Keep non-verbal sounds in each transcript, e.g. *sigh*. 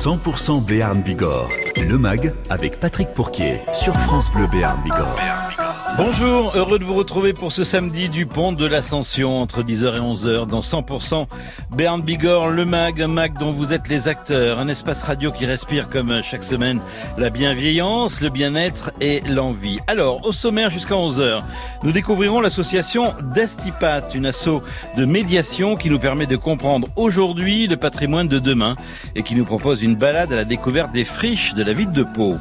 100% Béarn Bigorre, le MAG avec Patrick Pourquier sur France Bleu Béarn Bigorre. Bonjour, heureux de vous retrouver pour ce samedi du pont de l'Ascension entre 10h et 11h dans 100% Berne Bigorre, le MAG, un MAG dont vous êtes les acteurs, un espace radio qui respire comme chaque semaine la bienveillance, le bien-être et l'envie. Alors, au sommaire jusqu'à 11h, nous découvrirons l'association Destipat, une asso de médiation qui nous permet de comprendre aujourd'hui le patrimoine de demain et qui nous propose une balade à la découverte des friches de la ville de Pau.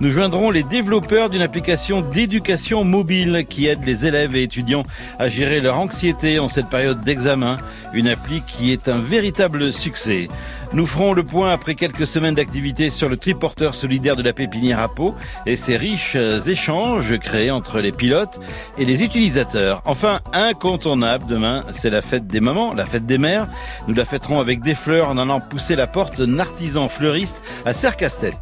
Nous joindrons les développeurs d'une application d'éducation mobile qui aide les élèves et étudiants à gérer leur anxiété en cette période d'examen. Une appli qui est un véritable succès. Nous ferons le point après quelques semaines d'activité sur le triporteur solidaire de la pépinière à Pau et ses riches échanges créés entre les pilotes et les utilisateurs. Enfin, incontournable demain, c'est la fête des mamans, la fête des mères. Nous la fêterons avec des fleurs en allant pousser la porte d'un artisan fleuriste à Sercastet.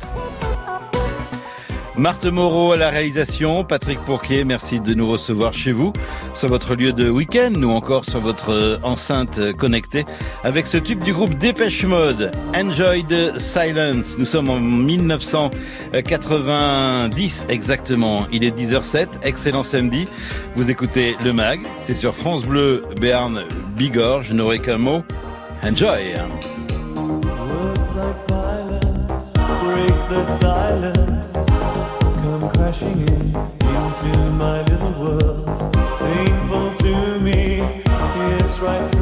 Marthe Moreau à la réalisation, Patrick Pourquier, merci de nous recevoir chez vous, sur votre lieu de week-end ou encore sur votre enceinte connectée, avec ce tube du groupe Dépêche Mode, Enjoy the Silence. Nous sommes en 1990 exactement, il est 10h07, excellent samedi, vous écoutez le MAG, c'est sur France Bleu, Béarn, Bigorre, je n'aurai qu'un mot, Enjoy crashing in into my little world. Painful to me, it's right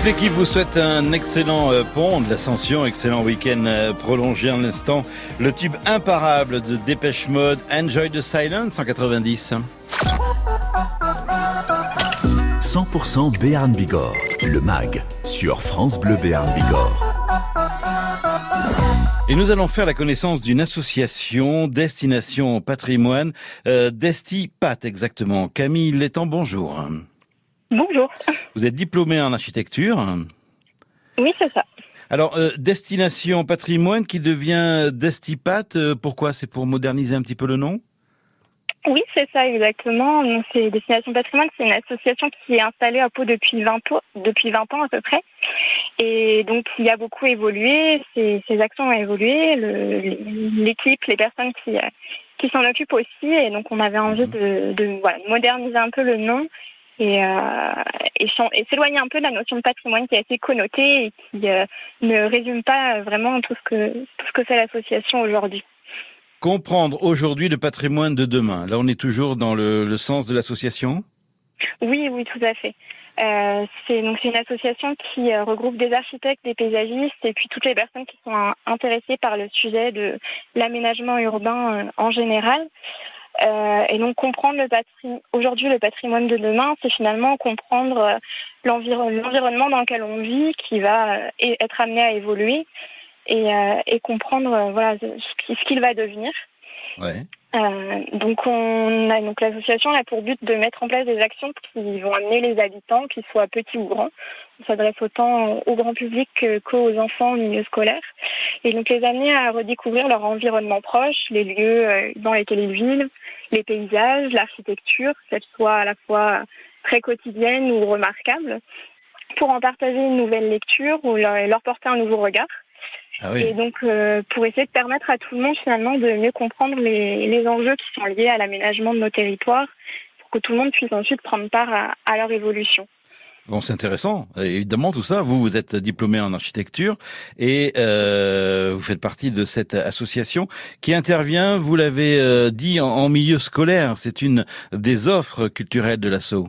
Toute l'équipe vous souhaite un excellent euh, pont de l'ascension, excellent week-end euh, prolongé en instant. Le tube imparable de Dépêche Mode, Enjoy the Silence en 90. 100% Béarn Bigorre, le MAG, sur France Bleu Béarn Bigorre. Et nous allons faire la connaissance d'une association Destination Patrimoine, euh, Destipat exactement. Camille Létang, bonjour. Bonjour. Vous êtes diplômée en architecture. Oui, c'est ça. Alors, euh, Destination Patrimoine qui devient Destipat, euh, pourquoi? C'est pour moderniser un petit peu le nom? Oui, c'est ça, exactement. Donc, C'est Destination Patrimoine, c'est une association qui est installée à Pau depuis 20 ans, depuis 20 ans à peu près. Et donc, il a beaucoup évolué, ses, ses actions ont évolué, le- l'équipe, les personnes qui, euh, qui s'en occupent aussi. Et donc, on avait envie de, de, voilà, de moderniser un peu le nom et, euh, et, s'éloigner un peu de la notion de patrimoine qui est assez connotée et qui euh, ne résume pas vraiment tout ce que, tout ce que fait l'association aujourd'hui. Comprendre aujourd'hui le patrimoine de demain. Là, on est toujours dans le, le sens de l'association? Oui, oui, tout à fait. Euh, c'est donc c'est une association qui regroupe des architectes, des paysagistes et puis toutes les personnes qui sont intéressées par le sujet de l'aménagement urbain en général. Euh, et donc comprendre le patrimoine aujourd'hui le patrimoine de demain, c'est finalement comprendre euh, l'environ- l'environnement dans lequel on vit, qui va euh, être amené à évoluer et, euh, et comprendre euh, voilà ce qu'il va devenir. Ouais. Euh, donc l'association a pour but de mettre en place des actions qui vont amener les habitants, qu'ils soient petits ou grands. On s'adresse autant au grand public qu'aux enfants au milieu scolaire. Et donc les amener à redécouvrir leur environnement proche, les lieux euh, dans lesquels ils vivent, les paysages, l'architecture, qu'elle soit à la fois très quotidienne ou remarquable, pour en partager une nouvelle lecture ou leur porter un nouveau regard. Ah oui. Et donc, euh, pour essayer de permettre à tout le monde finalement de mieux comprendre les, les enjeux qui sont liés à l'aménagement de nos territoires, pour que tout le monde puisse ensuite prendre part à, à leur évolution. Bon, c'est intéressant. Évidemment, tout ça. Vous, vous êtes diplômé en architecture et euh, vous faites partie de cette association qui intervient, vous l'avez euh, dit, en, en milieu scolaire. C'est une des offres culturelles de l'assaut.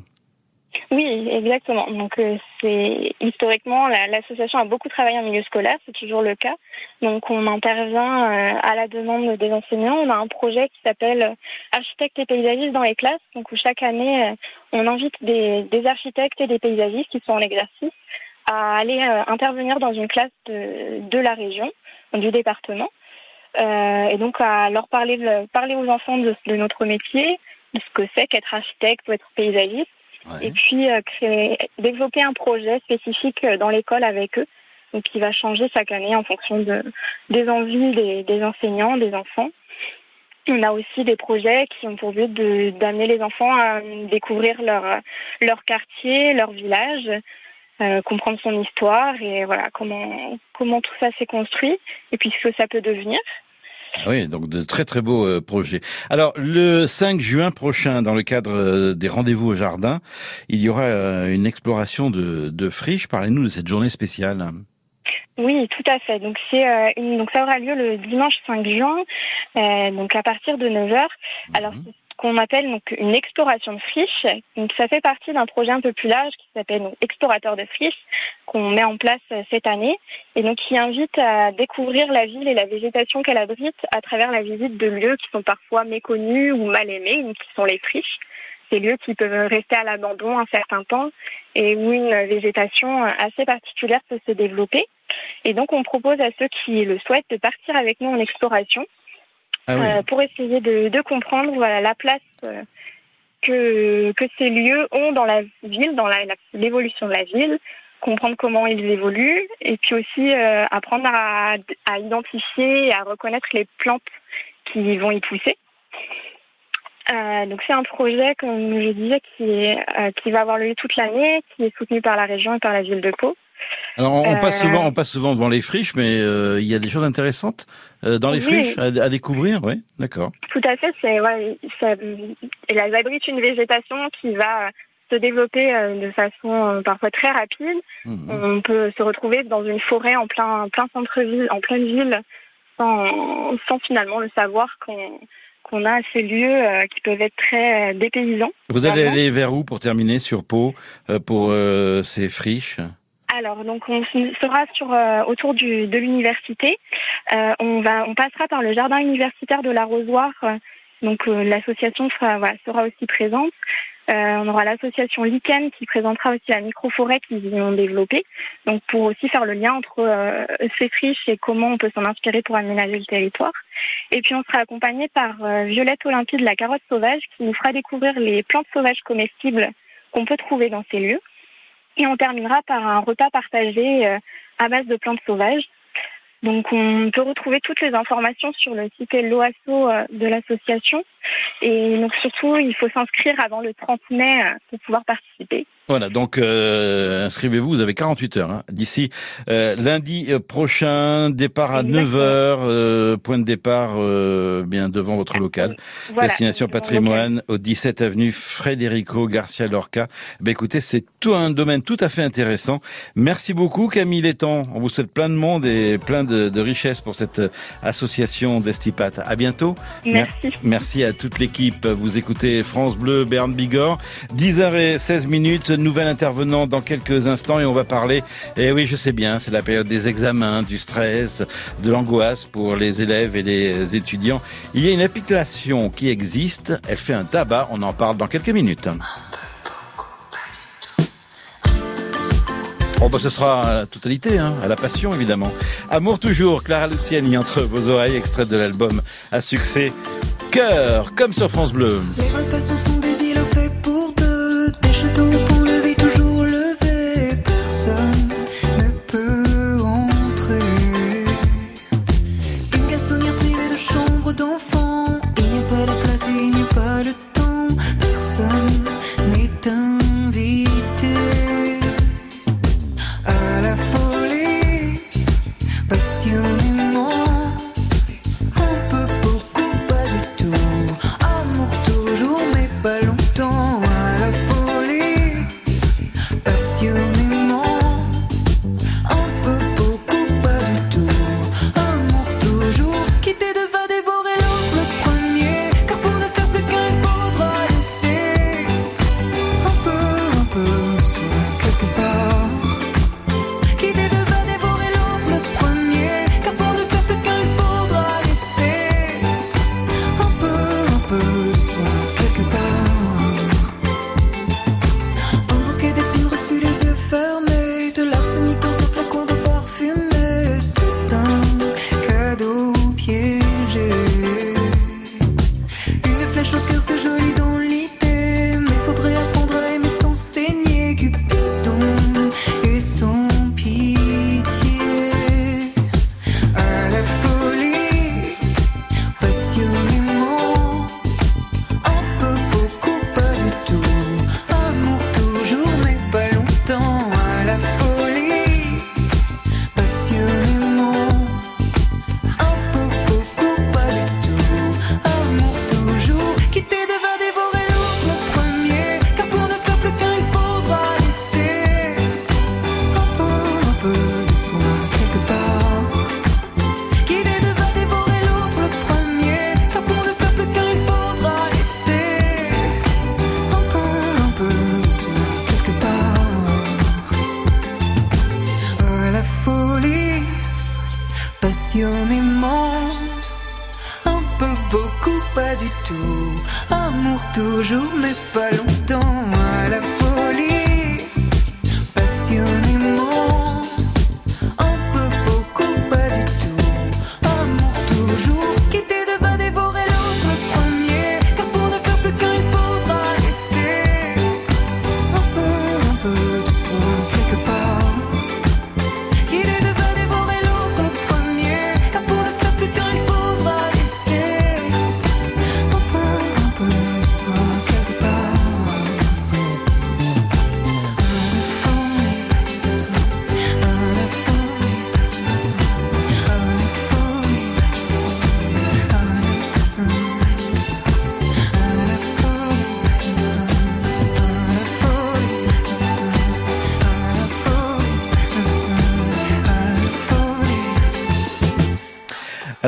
Oui, exactement. Donc, euh, c'est historiquement, la- l'association a beaucoup travaillé en milieu scolaire, c'est toujours le cas. Donc, on intervient euh, à la demande des enseignants. On a un projet qui s'appelle euh, Architectes et paysagistes dans les classes, donc où chaque année, euh, on invite des, des architectes et des paysagistes qui sont en exercice à aller euh, intervenir dans une classe de, de la région, du département, et donc à leur parler, parler aux enfants de notre métier, de ce que c'est qu'être architecte ou être paysagiste Et puis euh, créer, développer un projet spécifique euh, dans l'école avec eux, donc qui va changer chaque année en fonction de, des envies des, des enseignants, des enfants. On a aussi des projets qui ont pour but d'amener les enfants à découvrir leur, leur quartier, leur village, euh, comprendre son histoire et voilà comment, comment tout ça s'est construit et puis ce que ça peut devenir. Oui, donc de très très beaux euh, projets. Alors le 5 juin prochain, dans le cadre euh, des rendez-vous au jardin, il y aura euh, une exploration de, de friches. Parlez-nous de cette journée spéciale. Oui, tout à fait. Donc c'est euh, une, donc ça aura lieu le dimanche 5 juin, euh, donc à partir de 9 h Alors. Qu'on appelle donc une exploration de friches. Donc ça fait partie d'un projet un peu plus large qui s'appelle donc, Explorateur de friches qu'on met en place euh, cette année et donc qui invite à découvrir la ville et la végétation qu'elle abrite à travers la visite de lieux qui sont parfois méconnus ou mal aimés, qui sont les friches. Ces lieux qui peuvent rester à l'abandon un certain temps et où une végétation assez particulière peut se développer. Et donc, on propose à ceux qui le souhaitent de partir avec nous en exploration Ah euh, pour essayer de, de comprendre voilà, la place euh, que, que ces lieux ont dans la ville, dans l'évolution de la ville, comprendre comment ils évoluent, et puis aussi euh, apprendre à, à identifier et à reconnaître les plantes qui vont y pousser. Euh, donc c'est un projet, comme je disais, qui, est, euh, qui va avoir lieu toute l'année, qui est soutenu par la région et par la ville de Pau. Alors on, passe euh, souvent, on passe souvent devant les friches, mais euh, il y a des choses intéressantes euh, dans les Oui. friches à, à découvrir. Oui, d'accord. Tout à fait, c'est ouais, elles abritent une végétation qui va se développer de façon parfois très rapide. Mhm. On peut se retrouver dans une forêt en plein, plein centre-ville, en pleine ville, sans, sans finalement le savoir qu'on qu'on a ces lieux qui peuvent être très dépaysants. Vous allez Vraiment. aller vers où pour terminer sur Pau pour euh, ces friches? Alors, donc on sera sur euh, autour du, de l'université. Euh, on va, on passera par le jardin universitaire de l'arrosoir. Donc euh, l'association sera, voilà, sera aussi présente. Euh, on aura l'association Lichen qui présentera aussi la microforêt qu'ils ont développée. Donc pour aussi faire le lien entre euh, ces friches et comment on peut s'en inspirer pour aménager le territoire. Et puis on sera accompagné par euh, Violette Olympie de la carotte sauvage qui nous fera découvrir les plantes sauvages comestibles qu'on peut trouver dans ces lieux. Et on terminera par un repas partagé euh, à base de plantes sauvages. Donc on peut retrouver toutes les informations sur le site l'OASO euh, de l'association. Et donc surtout, il faut s'inscrire avant le 30 mai euh, pour pouvoir participer. Voilà, donc euh, inscrivez-vous, vous avez 48 heures hein, d'ici euh, lundi euh, prochain, départ à Exactement. 9 heures, euh, point de départ euh, bien devant votre local. Voilà. Destination patrimoine au 17 avenue Frédérico Garcia Lorca. Ben écoutez, c'est tout un domaine tout à fait intéressant. Merci beaucoup Camille Létang. On vous souhaite plein de monde et plein de, de richesses pour cette euh, association d'Estipat. À bientôt. Merci. Merci à toute l'équipe. Vous écoutez France Bleu, Berne Bigorre. 10h16 minutes, nouvel intervenant dans quelques instants et on va parler, et oui je sais bien, c'est la période des examens, du stress, de l'angoisse pour les élèves et les étudiants. Il y a une application qui existe, elle fait un tabac, on en parle dans quelques minutes. Oh bah ce sera à la totalité, hein, à la passion évidemment. Amour toujours, Clara Luciani entre vos oreilles, extrait de l'album à succès Cœur, comme sur France Bleu. Les repas sont,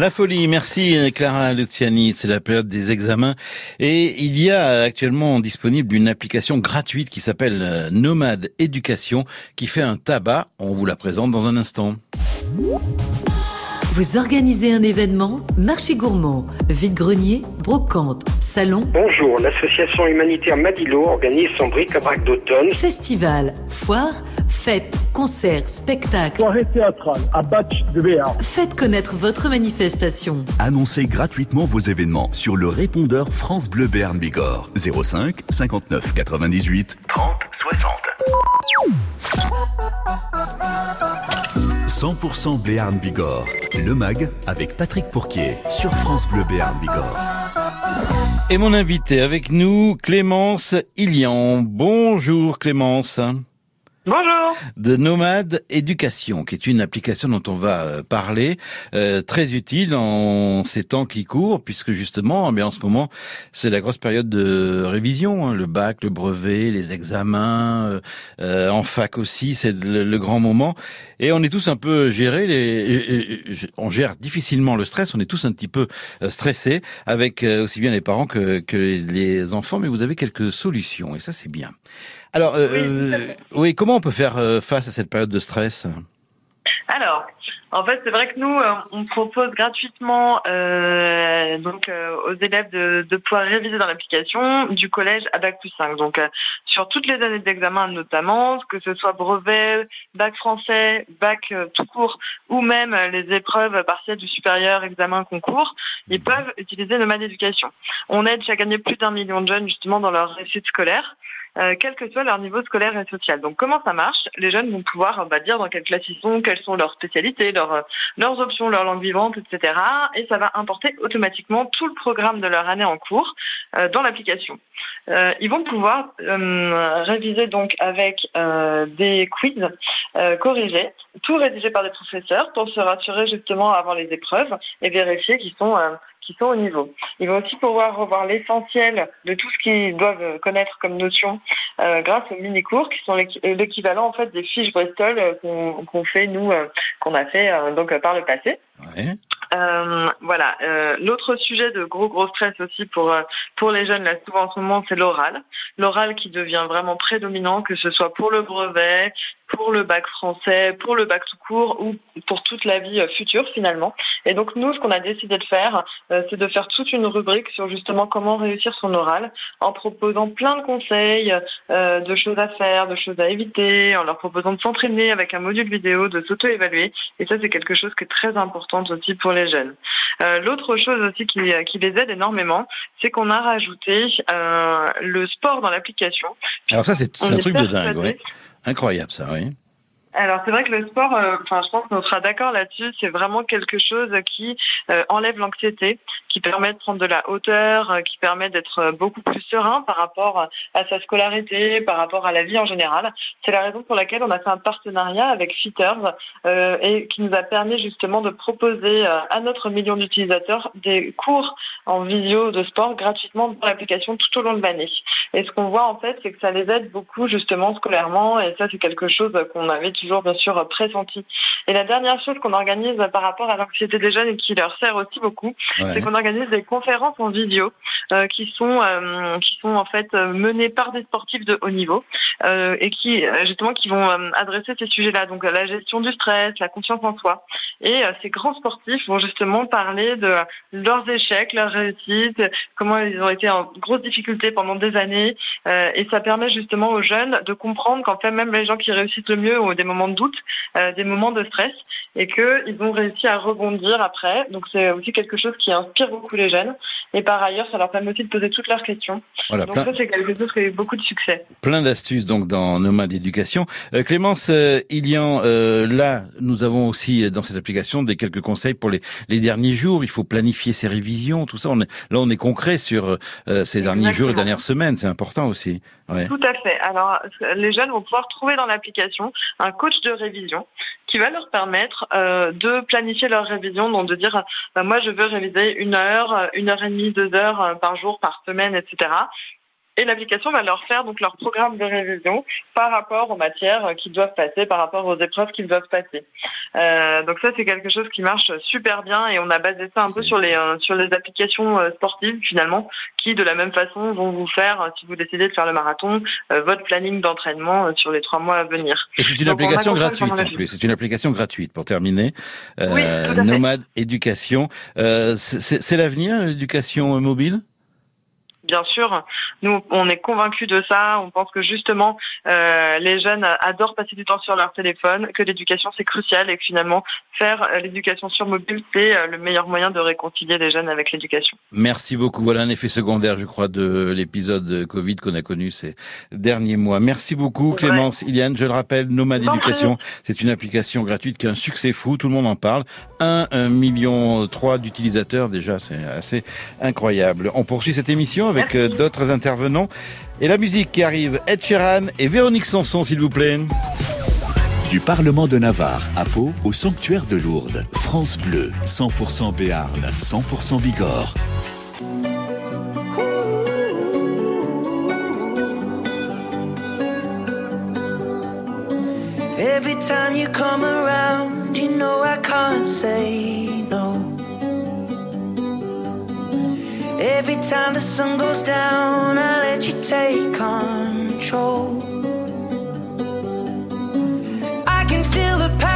la folie, merci Clara Luciani, c'est la période des examens. Et il y a actuellement disponible une application gratuite qui s'appelle euh, Nomade Éducation qui fait un tabac, on vous la présente dans un instant. Vous organisez un événement, marché gourmand, vide-grenier, brocante, salon, Bonjour, l'association humanitaire Madilo organise son bric-à-brac d'automne. festival, foire, fête, concert, spectacle. soirée théâtrale à Batch de Béarn. Faites connaître votre manifestation. Annoncez gratuitement vos événements sur le répondeur France Bleu Béarn Bigorre 05 59 98 30 60. 100% Béarn Bigorre, le mag avec Patrick Pourquier sur France Bleu Béarn Bigorre. Et mon invité avec nous, Clémence Ilian. Bonjour Clémence. Bonjour. de Nomade Éducation, qui est une application dont on va euh, parler, euh, très utile en ces temps qui courent, puisque justement, eh bien, en ce moment, c'est la grosse période de révision, hein, le bac, le brevet, les examens, euh, euh, en fac aussi, c'est le, le grand moment, et on est tous un peu gérés, les, on gère difficilement le stress, on est tous un petit peu euh, stressés, avec aussi bien les parents que, que les enfants, mais vous avez quelques solutions, et ça c'est bien. Alors, euh, Oui, euh, oui, comment on peut faire euh, face à cette période de stress? Alors, en fait, c'est vrai que nous, euh, on propose gratuitement euh, donc euh, aux élèves de, de pouvoir réviser dans l'application du collège à bac plus 5. Donc, euh, sur toutes les années d'examen notamment, que ce soit brevet, bac français, bac tout court, ou même les épreuves partielles du supérieur, examen, concours, ils peuvent utiliser Nomade Éducation. On aide chaque année plus d'un million de jeunes justement dans leur réussite scolaire. Euh, quel que soit leur niveau scolaire et social. Donc comment ça marche? Les jeunes vont pouvoir dire dans quelle classe ils sont, quelles sont leurs spécialités, leurs, euh, leurs options, leur langue vivante, etc. Et ça va importer automatiquement tout le programme de leur année en cours euh, dans l'application. Euh, ils vont pouvoir euh, réviser donc avec euh, des quiz corrigés, tout rédigé par des professeurs pour se rassurer justement avant les épreuves et vérifier qu'ils sont qui sont au niveau. Ils vont aussi pouvoir revoir l'essentiel de tout ce qu'ils doivent connaître comme notion euh, grâce aux mini-cours qui sont euh, l'équivalent en fait des fiches Bristol euh, qu'on fait nous, qu'on a fait donc par le passé. Ouais. Euh, voilà. Euh, L'autre sujet de gros gros stress aussi pour euh, pour les jeunes là souvent en ce moment c'est l'oral. L'oral qui devient vraiment prédominant, que ce soit pour le brevet, pour le bac français, pour le bac tout court ou pour toute la vie euh, future finalement. Et donc nous, ce qu'on a décidé de faire, c'est de faire toute une rubrique sur justement comment réussir son oral, en proposant plein de conseils, de choses à faire, de choses à éviter, en leur proposant de s'entraîner avec un module vidéo, de s'auto-évaluer. Et ça, c'est quelque chose qui est très important aussi pour les jeunes. Euh, L'autre chose aussi qui, qui les aide énormément, c'est qu'on a rajouté euh, le sport dans l'application. Alors ça, c'est un truc de dingue, ouais. Incroyable, ça, oui. Alors c'est vrai que le sport, euh, enfin je pense qu'on sera d'accord là-dessus, c'est vraiment quelque chose qui euh, enlève l'anxiété, qui permet de prendre de la hauteur, euh, qui permet d'être euh, beaucoup plus serein par rapport à sa scolarité, par rapport à la vie en général. C'est la raison pour laquelle on a fait un partenariat avec Fitters euh, et qui nous a permis justement de proposer euh, à notre million d'utilisateurs des cours en visio de sport gratuitement dans l'application tout au long de l'année. Et ce qu'on voit en fait, c'est que ça les aide beaucoup justement scolairement et ça c'est quelque chose qu'on avait toujours bien sûr pressenti. Et la dernière chose qu'on organise par rapport à l'anxiété des jeunes et qui leur sert aussi beaucoup, Ouais. c'est qu'on organise des conférences en vidéo euh, qui sont euh, qui sont en fait euh, menées par des sportifs de haut niveau euh, et qui euh, justement qui vont euh, adresser ces sujets-là, donc euh, la gestion du stress, la confiance en soi. Et euh, ces grands sportifs vont justement parler de leurs échecs, leurs réussites, comment ils ont été en grosse difficulté pendant des années, euh, et ça permet justement aux jeunes de comprendre qu'en fait même les gens qui réussissent le mieux ont des moments de doute, euh, des moments de stress, et qu'ils ont réussi à rebondir après. Donc c'est aussi quelque chose qui inspire beaucoup les jeunes. Et par ailleurs, ça leur permet aussi de poser toutes leurs questions. Voilà, Donc plein, ça c'est quelque chose qui a eu beaucoup de succès. plein d'astuces donc dans Nomade d'éducation. Euh, Clémence euh, Ilian, euh, là, nous avons aussi euh, dans cette application des quelques conseils pour les, les derniers jours. Il faut planifier ses révisions, tout ça. On est, là, on est concret sur euh, ces derniers jours et dernières semaines. C'est important aussi. Ouais. Tout à fait. Alors, les jeunes vont pouvoir trouver dans l'application un de révision qui va leur permettre euh, de planifier leur révision, donc de dire, bah, moi, je veux réviser une heure, une heure et demie, deux heures euh, par jour, par semaine, etc. et l'application va leur faire donc leur programme de révision par rapport aux matières qu'ils doivent passer, par rapport aux épreuves qu'ils doivent passer. Euh, donc ça c'est quelque chose qui marche super bien et on a basé ça un peu sur les euh, sur les applications euh, sportives finalement qui de la même façon vont vous faire euh, si vous décidez de faire le marathon euh, votre planning d'entraînement sur les trois mois à venir. Et c'est une Donc, application gratuite en plus. C'est une application gratuite pour terminer. Oui. Nomade Éducation. Euh, c'est l'avenir, l'éducation mobile? Bien sûr, nous on est convaincus de ça. On pense que justement euh, les jeunes adorent passer du temps sur leur téléphone, que l'éducation c'est crucial et que finalement faire euh, l'éducation sur mobile c'est euh, le meilleur moyen de réconcilier les jeunes avec l'éducation. Merci beaucoup. Voilà un effet secondaire, je crois, de l'épisode Covid qu'on a connu ces derniers mois. Merci beaucoup, Clémence, Iliane. Je le rappelle, Nomade Éducation, c'est une application gratuite qui a un succès fou. Tout le monde en parle. Un, un million trois d'utilisateurs déjà, c'est assez incroyable. On poursuit cette émission avec euh, d'autres intervenants et la musique qui arrive. Ed Sheeran et Véronique Sanson, s'il vous plaît. Du Parlement de Navarre à Pau au sanctuaire de Lourdes, France Bleu, 100% Béarn, 100% Bigorre. Every time you come around, you know I can't say Every time the sun goes down, I let you take control. I can feel the paradise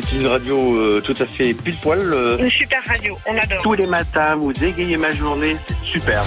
C'est une radio euh, tout à fait pile poil. Euh. Une super radio, on adore. tous les matins, vous égayez ma journée, c'est super.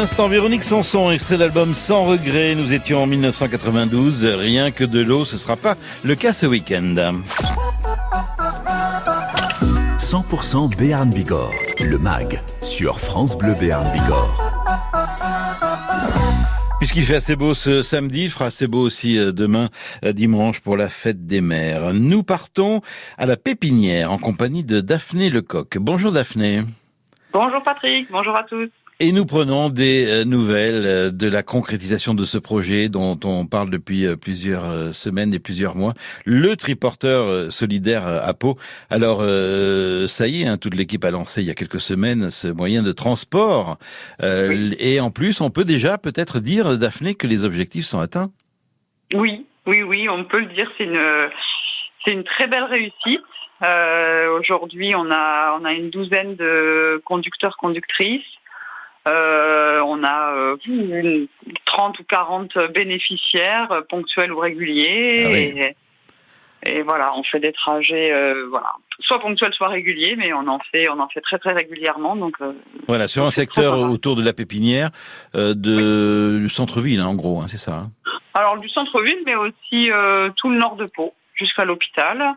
l'instant, Véronique Sanson, extrait de l'album Sans regret. Nous étions en 1992. Rien que de l'eau, ce sera pas le cas ce week-end. 100% Béarn Bigorre, le MAG, sur France Bleu Béarn Bigorre. Puisqu'il fait assez beau ce samedi, il fera assez beau aussi euh, demain, euh, dimanche, pour la fête des mères. Nous partons à la pépinière en compagnie de Daphné Lecoq. Bonjour Daphné. Bonjour Patrick, bonjour à tous. Et nous prenons des euh, nouvelles euh, de la concrétisation de ce projet dont on parle depuis euh, plusieurs semaines et plusieurs mois, le triporteur solidaire à Pau. Alors, euh, ça y est, hein, toute l'équipe a lancé il y a quelques semaines ce moyen de transport. Euh, Et en plus, on peut déjà peut-être dire, Daphné, que les objectifs sont atteints. Oui, oui, oui, on peut le dire. C'est une, c'est une très belle réussite. Euh, Aujourd'hui, on a, on a une douzaine de conducteurs, conductrices. Euh, on a euh, une 30 ou 40 bénéficiaires, euh, ponctuels ou réguliers. Ah oui. et, et voilà, on fait des trajets, euh, voilà, soit ponctuels, soit réguliers, mais on en fait, on en fait très très régulièrement. Donc, Voilà, sur un secteur autour de la pépinière, du centre-ville, hein, en gros, hein, c'est ça. hein. Alors du centre-ville, mais aussi tout le nord de Pau, jusqu'à l'hôpital.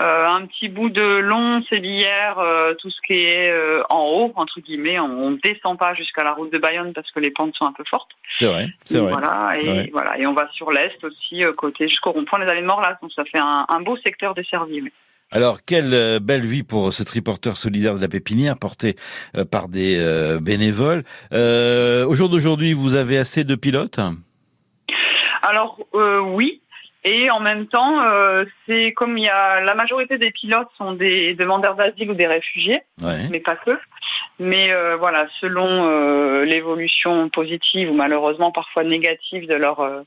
Euh, un petit bout de long, sébillière, euh, tout ce qui est euh, en haut, entre guillemets. On ne descend pas jusqu'à la route de Bayonne parce que les pentes sont un peu fortes. C'est vrai, c'est vrai. Voilà, et Ouais. voilà, et on va sur l'est aussi, euh, côté jusqu'au rond-point des Allées de Morlas. Donc ça fait un, un beau secteur desservi. oui. Alors, quelle belle vie pour ce triporteur solidaire de la pépinière porté par des bénévoles. Au jour d'aujourd'hui, vous avez assez de pilotes? Alors euh, oui, et en même temps, euh, c'est comme il y a la majorité des pilotes sont des demandeurs d'asile ou des réfugiés, Ouais. mais pas que. Mais euh, voilà, selon euh, l'évolution positive ou malheureusement parfois négative de leur euh,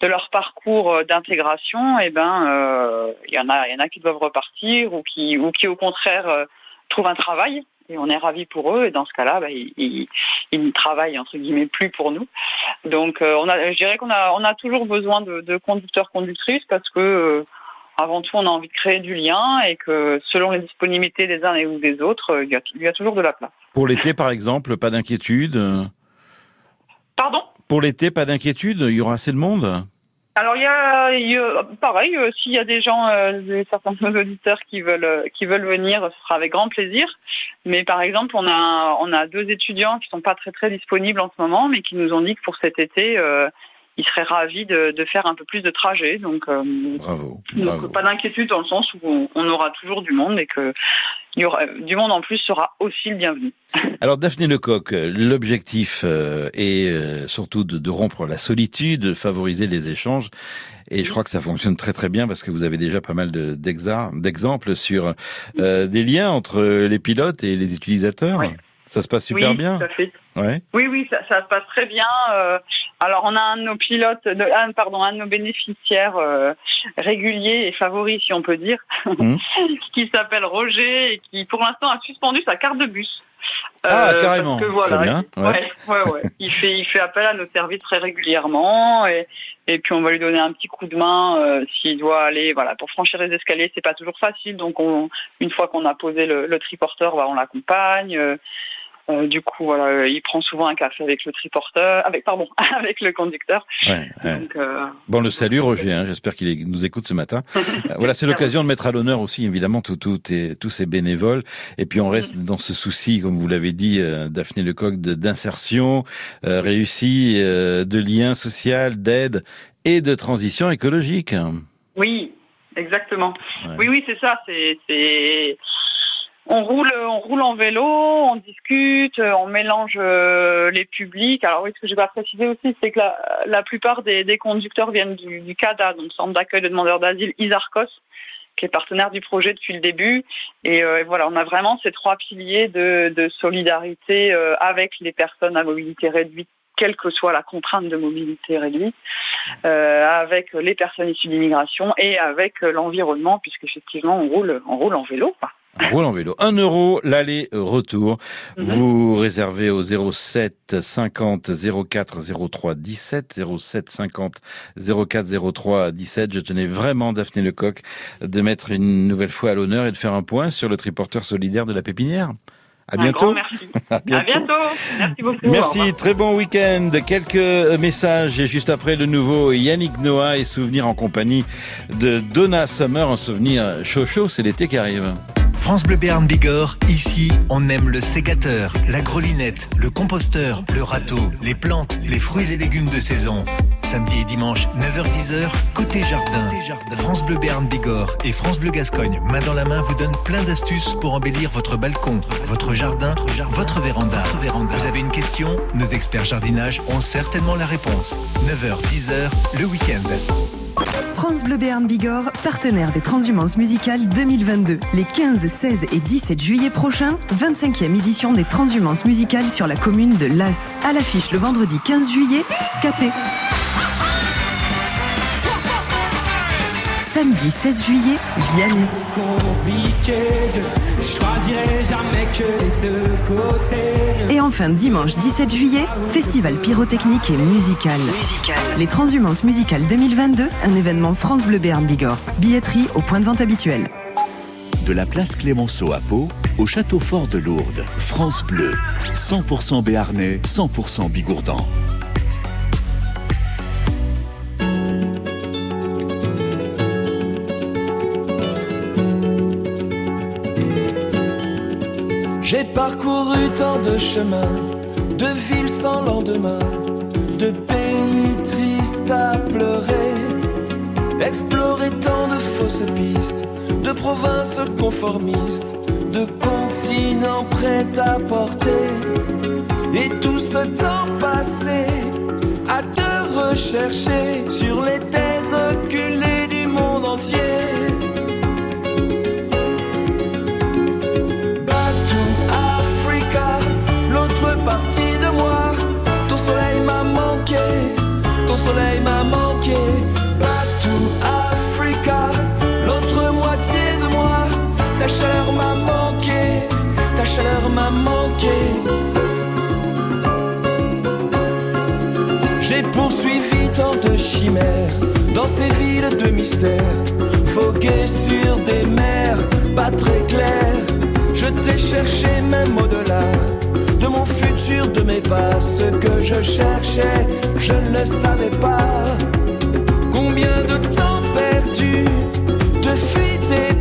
de leur parcours d'intégration, eh ben euh, il y en a il y en a qui doivent repartir ou qui ou qui au contraire euh, trouvent un travail. Et on est ravis pour eux. Et dans ce cas-là, bah, ils, ils, ils ne travaillent entre guillemets plus pour nous. Donc, euh, on a, je dirais qu'on a, on a toujours besoin de, de conducteurs conductrices parce que euh, avant tout, on a envie de créer du lien et que selon les disponibilités des uns et ou des autres, euh, il y a, il y a toujours de la place. Pour l'été, par exemple, pas d'inquiétude. Pardon? Pour l'été, pas d'inquiétude. Il y aura assez de monde? Alors il y a, y a- pareil, euh, s'il y a des gens, euh, certains de nos auditeurs qui veulent euh, qui veulent venir, ce sera avec grand plaisir. Mais par exemple, on a on a deux étudiants qui sont pas très très disponibles en ce moment, mais qui nous ont dit que pour cet été, euh, ils seraient ravis de, de faire un peu plus de trajets. Donc, euh, Bravo. donc, bravo. pas d'inquiétude dans le sens où on, on aura toujours du monde et que il y aura du monde en plus sera aussi le bienvenu. *laughs* Alors Daphné Lecoq, l'objectif euh, est euh, surtout de, de rompre la solitude, de favoriser les échanges. Et je crois que ça fonctionne très très bien parce que vous avez déjà pas mal de- d'exemples sur euh, des liens entre les pilotes et les utilisateurs. Ça se passe super oui, bien. Tout à fait. Ouais. Oui, oui, ça, ça se passe très bien. Euh, alors, on a un de nos pilotes, de, pardon, un de nos bénéficiaires euh, réguliers et favoris, si on peut dire, Mhm. *laughs* qui s'appelle Roger et qui, pour l'instant, a suspendu sa carte de bus. Ah, Euh, carrément. parce que, voilà, Très bien, ouais, ouais, ouais. Il fait, il fait appel à nos services très régulièrement et, et puis on va lui donner un petit coup de main euh, s'il doit aller, voilà, pour franchir les escaliers, c'est pas toujours facile. Donc, on, une fois qu'on a posé le, le triporteur, bah, on l'accompagne. euh, euh, du coup, voilà, euh, il prend souvent un café avec le triporteur, *laughs* avec pardon, *laughs* avec le conducteur. Ouais, ouais. Donc, euh, Bon, le salut Roger, hein, j'espère qu'il nous écoute ce matin. *laughs* Voilà, c'est l'occasion de mettre à l'honneur aussi, évidemment, tout, tout et- tous ces bénévoles. Et puis on reste dans ce souci, comme vous l'avez dit, euh, Daphné Lecoq, d'insertion réussie, de lien social, d'aide et de transition écologique. oui, exactement. Ouais. Oui, oui, c'est ça. C'est, on roule, on roule en vélo, on discute, euh, on mélange euh, les publics. Alors oui, ce que je pas préciser aussi, c'est que la, plupart des, conducteurs viennent du, du CADA, donc Centre d'accueil de demandeurs d'asile Isarcos, qui est partenaire du projet depuis le début. Et, euh, voilà, on a vraiment ces trois piliers de, solidarité avec les personnes à mobilité réduite quelle que soit la contrainte de mobilité réduite, avec les personnes issues d'immigration et avec l'environnement, puisqu'effectivement on roule, on roule en vélo. Un roule en vélo. 1 euro l'aller-retour. Vous réservez au 07 50 04 03 17 07 50 04 03 17. Je tenais vraiment, Daphné Lecoq, de mettre une nouvelle fois à l'honneur et de faire un point sur le triporteur solidaire de la pépinière. À Un bientôt. grand merci. *laughs* À À bientôt. Merci beaucoup. Au Merci, très bon week-end. Quelques messages et juste après le nouveau Yannick Noah et souvenir en compagnie de Donna Summer, un souvenir chaud chaud, c'est l'été qui arrive. France Bleu Béarn Bigorre, ici, on aime le ségateur, la grelinette, le composteur, le râteau, les plantes, les fruits et légumes de saison. Samedi et dimanche, 9h-10h, côté jardin. France Bleu Béarn Bigorre et France Bleu Gascogne, main dans la main, vous donnent plein d'astuces pour embellir votre balcon, votre jardin, votre véranda. Vous avez une question? Nos experts jardinage ont certainement la réponse. 9h, 10h, le week-end. France Bleu Béarn Bigorre, partenaire des Transhumances musicales 2022. Les 15, 16 et 17 juillet prochains, 25e édition des Transhumances musicales sur la commune de Las. À l'affiche le vendredi 15 juillet, Scapé. Samedi 16 juillet, Vianney. compliqué, je choisirai jamais que les deux côtés. Et enfin dimanche 17 juillet, festival pyrotechnique et musical. Les Transhumances musicales 2022, un événement France Bleu Béarn Bigorre. Billetterie au point de vente habituel. De la place Clémenceau à Pau au château fort de Lourdes, France Bleu, 100% béarnais, 100% bigourdan. J'ai parcouru tant de chemins, de villes sans lendemain, de pays tristes à pleurer. Exploré tant de fausses pistes, de provinces conformistes, de continents prêts à porter. Et tout ce temps passé à te rechercher sur les terres reculées du monde entier. Tant de chimères dans ces villes de mystère, vogué sur des mers pas très claires. Je t'ai cherché même au-delà de mon futur, de mes pas. Ce que je cherchais, je ne le savais pas. Combien de temps perdu, de fuite et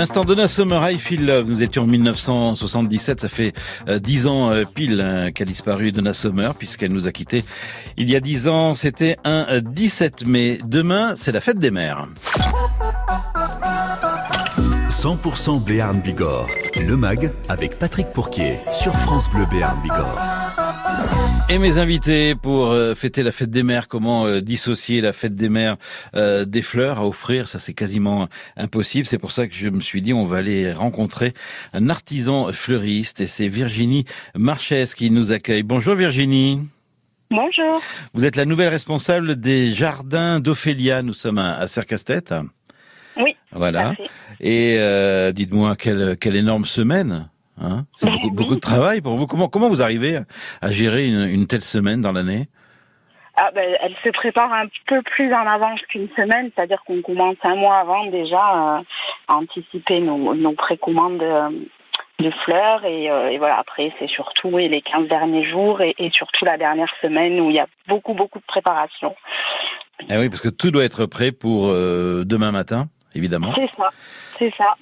l'instant, Donna Summer, I Feel Love. Nous étions en 1977. Ça fait euh, dix ans euh, pile hein, qu'a disparu Donna Summer, puisqu'elle nous a quittés il y a dix ans. C'était un euh, 17 mai. Demain, c'est la fête des mères. 100% Béarn Bigorre. Le MAG avec Patrick Pourquier sur France Bleu Béarn Bigorre. Et mes invités pour euh, fêter la fête des mères, comment euh, dissocier la fête des mères euh, des fleurs à offrir, ça c'est quasiment impossible. C'est pour ça que je me suis dit on va aller rencontrer un artisan fleuriste et c'est Virginie Marchès qui nous accueille. Bonjour Virginie. Bonjour. Vous êtes la nouvelle responsable des jardins d'Ophélia. Nous sommes à, Sercastet. Oui. Voilà. Et euh, dites-moi quelle, quelle énorme semaine. Hein c'est Ben beaucoup, oui. beaucoup de travail pour vous. Comment, comment vous arrivez à- à gérer une, une telle semaine dans l'année? Ah, ben, elle se prépare un peu plus en avance qu'une semaine, c'est-à-dire qu'on commence un mois avant déjà euh, à anticiper nos, nos précommandes euh, de fleurs et, euh, et voilà après c'est surtout les 15 derniers jours et, et surtout la dernière semaine où il y a beaucoup beaucoup de préparation. Ah oui, parce que tout doit être prêt pour euh, demain matin, évidemment. C'est ça, c'est ça.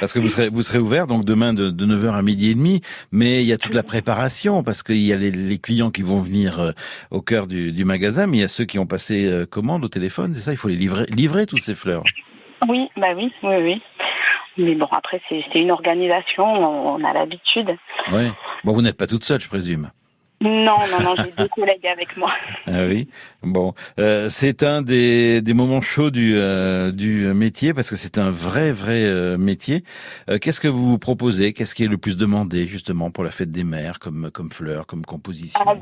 Parce que vous serez, vous serez ouvert donc demain de, de 9h à midi et demi, mais il y a toute la préparation parce qu'il y a les, les clients qui vont venir euh, au cœur du, du magasin, mais il y a ceux qui ont passé euh, commande au téléphone, c'est ça, il faut les livrer, livrer tous ces fleurs. Oui, bah oui, oui, oui. Mais bon après c'est une organisation, on, on a l'habitude. Ouais. Bon, vous n'êtes pas toute seule, je présume. Non, non, non, j'ai deux collègues avec moi. *laughs* Ah oui. Bon, euh, c'est un des, des moments chauds du, euh, du métier parce que c'est un vrai vrai euh, métier. Euh, Qu'est-ce que vous proposez? Qu'est-ce qui est le plus demandé justement pour la fête des mères, comme comme fleurs, comme composition? Ah,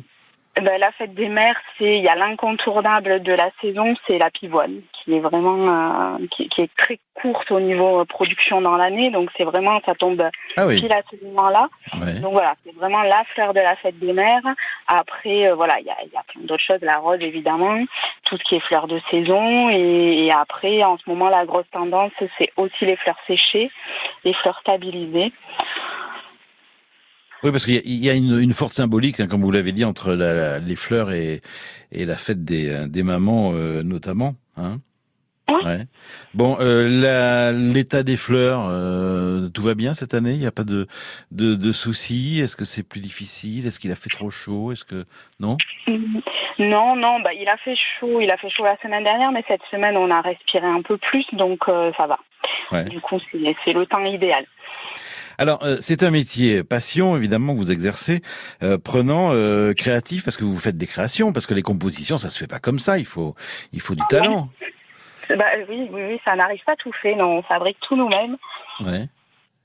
ben, la fête des mères, c'est il y a l'incontournable de la saison, c'est la pivoine, qui est vraiment euh, qui, qui est très courte au niveau euh, production dans l'année, donc c'est vraiment ça tombe Ah oui. pile à ce moment-là. Ouais. Donc voilà, c'est vraiment la fleur de la fête des mères. Après, euh, voilà, il y a, y a plein d'autres choses, la rose évidemment, tout ce qui est fleurs de saison, et, et après, en ce moment, la grosse tendance, c'est aussi les fleurs séchées, les fleurs stabilisées. Oui, parce qu'il y a, il y a une, une forte symbolique, hein, comme vous l'avez dit, entre la- la- les fleurs et, et la fête des, euh, des mamans, euh, notamment. Hein Ouais. Bon, euh, l'état des fleurs, euh, tout va bien cette année? Il n'y a pas de, de, de soucis? Est-ce que c'est plus difficile? Est-ce qu'il a fait trop chaud? Est-ce que non? Mhm. Non, non, bah il a fait chaud, il a fait chaud la semaine dernière, mais cette semaine on a respiré un peu plus, donc ça va. Ouais. Du coup, c'est le temps idéal. Alors, euh, c'est un métier passion, évidemment, que vous exercez, euh, prenant, euh, créatif, parce que vous faites des créations, parce que les compositions, ça se fait pas comme ça. Il faut, il faut du talent. Bah oui, oui, oui, ça n'arrive pas tout fait, non, on fabrique tout nous-mêmes. Ouais.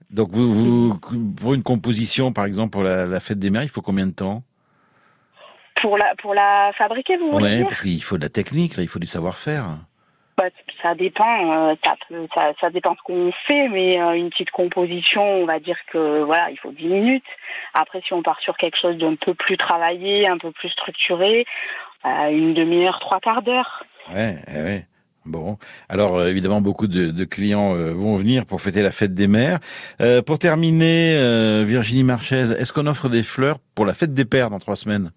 Donc, vous, vous, pour une composition, par exemple, pour la, la fête des mères, il faut combien de temps? Pour la pour la fabriquer, vous voulez dire? parce qu'il faut de la technique, là, il faut du savoir-faire. Bah, ça dépend, euh, ça, peut, ça, ça dépend ce qu'on fait, mais euh, une petite composition, on va dire que voilà, il faut 10 minutes. Après, si on part sur quelque chose d'un peu plus travaillé, un peu plus structuré, euh, une demi-heure, trois quarts d'heure. Ouais, eh ouais. Bon, alors euh, évidemment beaucoup de, de clients euh, vont venir pour fêter la fête des mères. Euh, pour terminer, Virginie Marchaise, est-ce qu'on offre des fleurs pour la fête des pères dans trois semaines?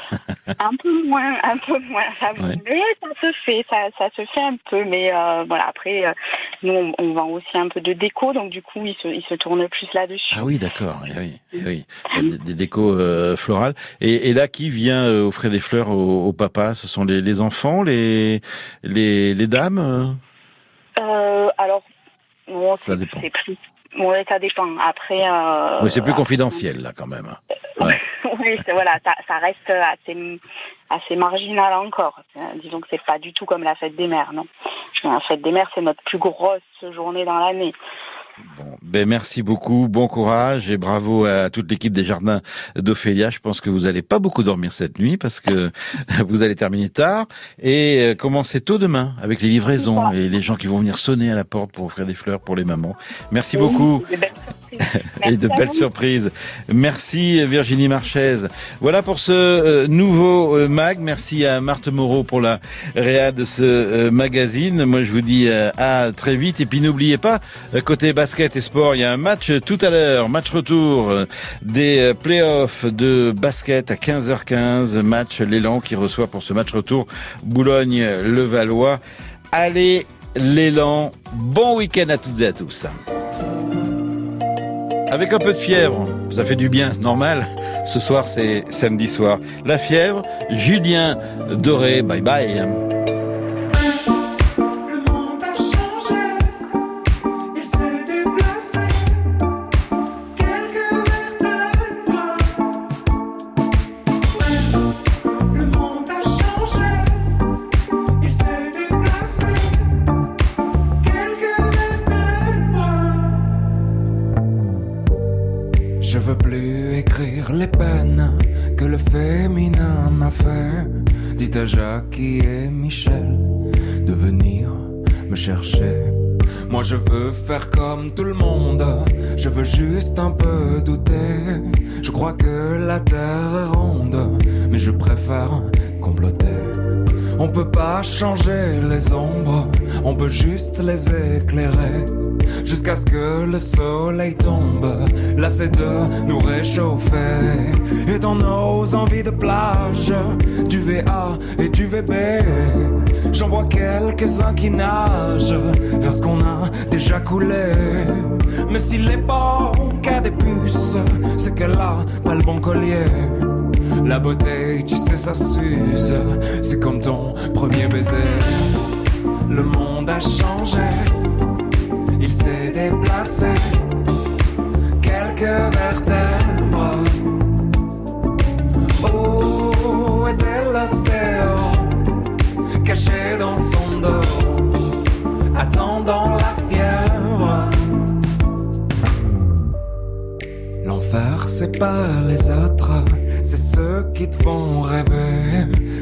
*laughs* Un peu moins, un peu moins. Ouais. Mais ça se fait, ça, ça se fait un peu. Mais euh, voilà, après, euh, nous, on, on vend aussi un peu de déco, donc du coup, ils se, ils se tournent plus là-dessus. Ah oui, d'accord. Oui, oui. Des, des décos euh, florales. Et, et là, qui vient offrir des fleurs au, au papa? Ce sont les, les enfants, les, les, les dames? Alors, bon, Ça c'est dépend. c'est plus... Ouais, ça dépend. Après... Euh, Oui, c'est plus confidentiel là, quand même. *laughs* Ouais. oui, c'est- voilà, ça, ça reste assez, assez marginal encore. Euh, disons que c'est pas du tout comme la fête des mères, non. La fête des mères, c'est notre plus grosse journée dans l'année. Ben merci beaucoup, bon courage et bravo à toute l'équipe des jardins d'Ophélia. Je pense que vous allez pas beaucoup dormir cette nuit parce que *laughs* vous allez terminer tard et euh, commencer tôt demain avec les livraisons et les gens qui vont venir sonner à la porte pour offrir des fleurs pour les mamans. Merci beaucoup *laughs* et de belles surprises. Merci Virginie Marchaise. Voilà pour ce euh, nouveau euh, mag. Merci à Marthe Moreau pour la réa de ce euh, magazine. Moi je vous dis à très vite et puis n'oubliez pas côté basket et sport, il y a un match tout à l'heure, match retour des playoffs de basket à 15h15, match l'élan qui reçoit pour ce match retour Boulogne-Levallois. Allez l'élan, bon week-end à toutes et à tous. Avec un peu de fièvre. Ça fait du bien, c'est normal. Ce soir, c'est samedi soir. La fièvre, Julien Doré, bye bye. Et Michel de venir me chercher. Moi je veux faire comme tout le monde, je veux juste un peu douter. Je crois que la terre est ronde, mais je préfère comploter. On peut pas changer les ombres, on peut juste les éclairer. Jusqu'à ce que le soleil tombe, là nous réchauffer. Et dans nos envies de plage, du VA et du VB, j'en vois quelques-uns qui nagent vers ce qu'on a déjà coulé. Mais si l'époque a des puces, c'est qu'elle a pas le bon collier. La beauté, tu sais, ça s'use. C'est comme ton premier baiser. Le monde a changé. Il s'est déplacé. Quelques vertèbres. Où était l'ostéo Caché dans son dos. Attendant la fièvre? L'enfer, c'est pas les autres, c'est ceux qui te font rêver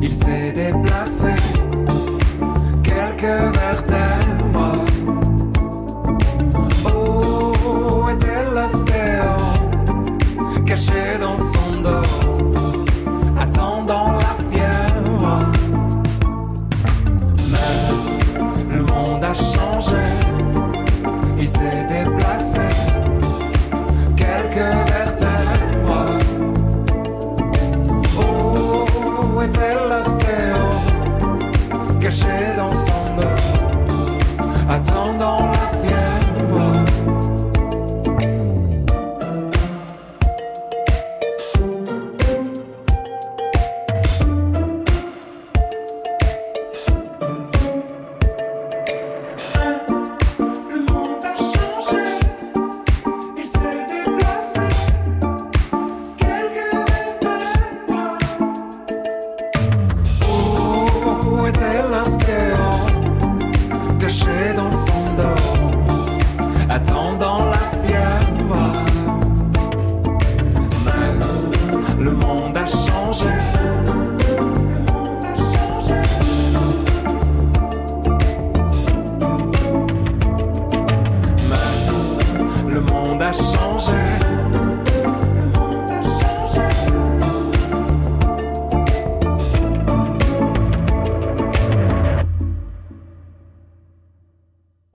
il s'est déplacé.